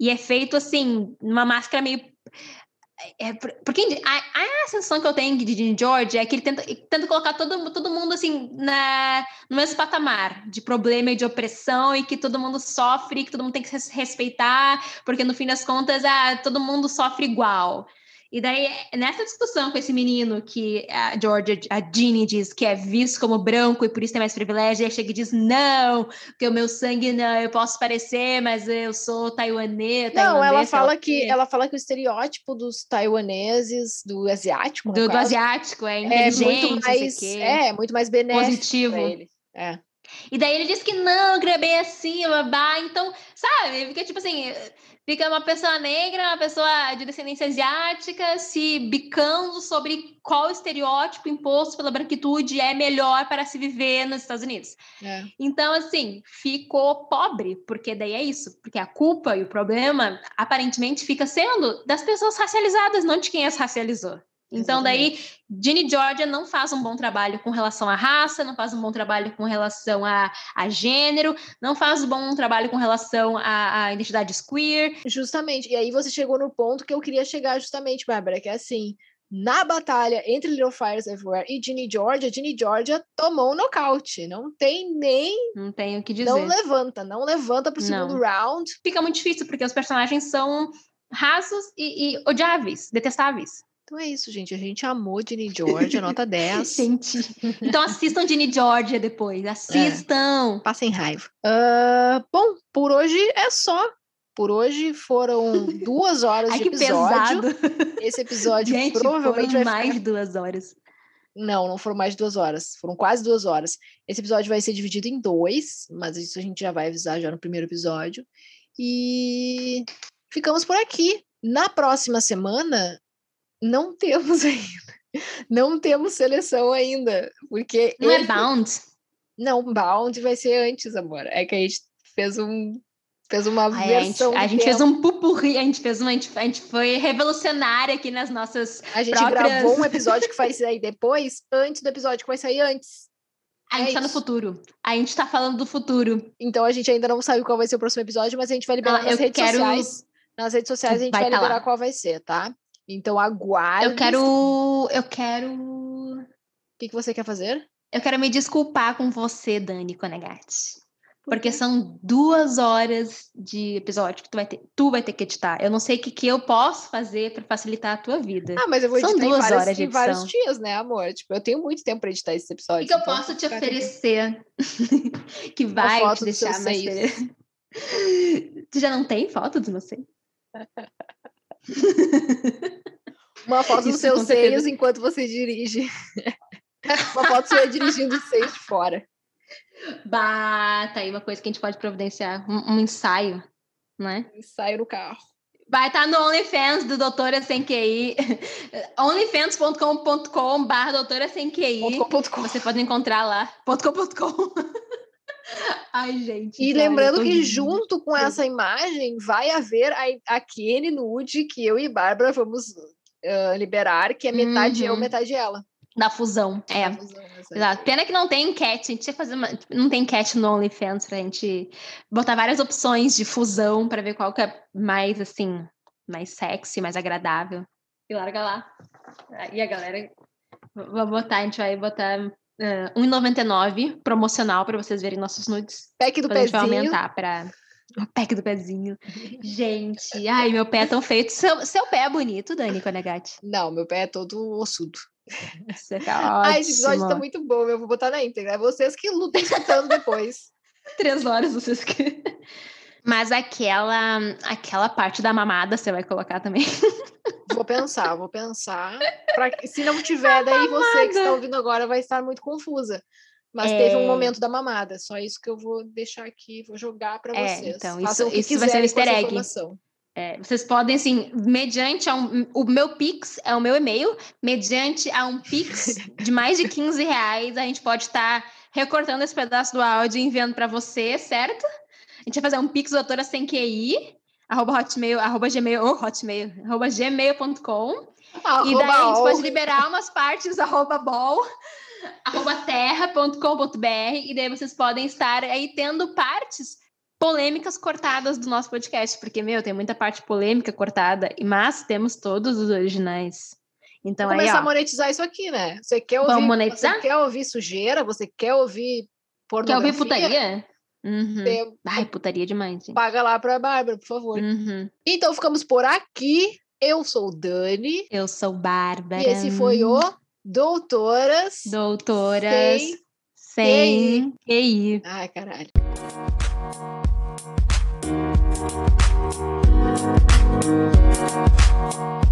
E é feito assim, numa máscara meio é, porque a, a, sensação que eu tenho de Jim George é que ele tenta, tenta colocar todo, todo mundo assim na, no mesmo patamar de problema e de opressão e que todo mundo sofre, que todo mundo tem que se respeitar, porque no fim das contas ah, todo mundo sofre igual. E daí, nessa discussão com esse menino que a Georgia, a Jeannie diz que é visto como branco e por isso tem mais privilégio, e chega e diz, não, porque o meu sangue não, eu posso parecer, mas eu sou taiwanês. Não, ela fala que ela fala que o estereótipo dos taiwaneses, do asiático, do, do asiático, é inteligente, é muito mais, é, muito mais benéfico positivo. É. E daí ele diz que não, que é bem assim, babá. Então, sabe, fica tipo assim, fica uma pessoa negra, uma pessoa de descendência asiática se bicando sobre qual estereótipo imposto pela branquitude é melhor para se viver nos Estados Unidos. É. Então, assim, ficou pobre, porque daí é isso, porque a culpa e o problema aparentemente fica sendo das pessoas racializadas, não de quem as racializou. Então, daí, Ginny Georgia não faz um bom trabalho com relação à raça, não faz um bom trabalho com relação a, a gênero, não faz um bom trabalho com relação a identidades queer. Justamente. E aí você chegou no ponto que eu queria chegar justamente, Bárbara, que é assim, na batalha entre Little Fires Everywhere e Ginny Georgia, Ginny Georgia tomou um nocaute. Não tem nem. Não tenho o que dizer. Não levanta, não levanta pro segundo Não. round. Fica muito difícil, porque os personagens são rasos e, e odiáveis, detestáveis. Então é isso, gente. A gente amou Ginny Georgia, nota 10. Gente. Então assistam Ginny Georgia depois. Assistam. Passem raiva. Ah, bom, por hoje é só. Por hoje foram duas horas Ai, de que episódio. pesado. Esse episódio Gente, provavelmente vai mais ficar... de duas horas. Não, não foram mais de duas horas. Foram quase duas horas. Esse episódio vai ser dividido em dois, mas isso a gente já vai avisar já no primeiro episódio. E ficamos por aqui. Na próxima semana, não temos ainda. Não temos seleção ainda. Porque. Não é esse- Bound? Não, Bound vai ser antes, amor. É que a gente fez um. Fez uma Ai, a gente, versão. a gente fez um pupurri, a gente fez uma, a gente, a gente foi revolucionária aqui nas nossas. A gente próprias- gravou um episódio que vai sair depois, antes do episódio que vai sair antes. A gente É tá no isso. futuro. A gente tá falando do futuro. Então a gente ainda não sabe qual vai ser o próximo episódio, mas a gente vai liberar Ah, nas redes quero- sociais. Nas redes sociais a gente Vai vai, tá liberar lá. qual vai ser, tá? Então aguarde. Eu quero. Eu quero. O que, que você quer fazer? Eu quero me desculpar com você, Dani Conegatti. Por Porque são duas horas de episódio que tu vai ter, tu vai ter que editar. Eu não sei o que, que eu posso fazer para facilitar a tua vida. Ah, mas eu vou São editar em, duas várias- horas de em vários edição. dias, né, amor? Tipo, eu tenho muito tempo pra editar esses O episódios. que, que eu então posso te oferecer que vai te deixar mais? Tu já não tem foto meus seios? Uma foto dos seus seios enquanto você dirige. Uma foto sua dirigindo os seios de fora. Bah, tá aí uma coisa que a gente pode providenciar. Um, um ensaio, né? E saio no carro. Vai estar no OnlyFans do Doutora Sem QI. onlyfans.com.com barra Doutora Sem QI. Você pode encontrar lá. Ponto .com, ponto .com. Ai, gente. E sério, lembrando eu que rindo. junto com essa imagem vai haver a, a Kenny nude que eu e Bárbara vamos ah, liberar, que é metade eu, Uhum. metade ela. Da fusão. É. Exato. Pena que não tem enquete. A gente ia fazer uma... Não tem enquete no OnlyFans pra gente botar várias opções de fusão pra ver qual que é mais, assim, mais sexy, mais agradável. E larga lá. E a galera... Vou botar, a gente vai botar uh, 1,99 promocional pra vocês verem nossos nudes. Pack do Depois a gente vai pezinho. aumentar pra... O pack do pezinho. Gente, ai, meu pé é tão feito. Seu, seu pé é bonito, Dani Conegatti. Não, meu pé é todo ossudo. Tá. Ai, esse episódio tá muito bom, eu vou botar na íntegra. É vocês que lutam escutando depois. Três horas vocês que. Mas aquela, aquela parte da mamada você vai colocar também. Vou pensar, vou pensar. Pra... Se não tiver, daí você que está ouvindo agora vai estar muito confusa. Mas teve um É. momento da mamada. Só isso que eu vou deixar aqui, vou jogar para É, vocês. então, Façam isso- isso vai ser um easter egg. É, vocês podem, assim, mediante a um, o meu Pix, é o meu e-mail, mediante a um Pix de mais de 15 reais, a gente pode estar recortando esse pedaço do áudio e enviando para você, certo? A gente vai fazer um Pix doutora sem QI, arroba hotmail, arroba gmail, ou hotmail, arroba gmail.com. E daí a gente pode liberar umas partes, arroba bol, arroba terra.com.br, e daí vocês podem estar aí tendo partes polêmicas cortadas do nosso podcast, porque, meu, tem muita parte polêmica cortada, mas temos todos os originais. Então Vou aí, começar a ó, monetizar isso aqui, né? Você quer ouvir, Vamos monetizar? Você quer ouvir sujeira? Você quer ouvir quer pornografia? ouvir putaria? Uhum. Você Ai, putaria demais. Gente. Paga lá pra Bárbara, por favor. Uhum. Então ficamos por aqui. Eu sou Dani. Eu sou Bárbara. E esse foi o Doutoras. Doutoras. Sem. Sem. QI. Ai, caralho. Thank you.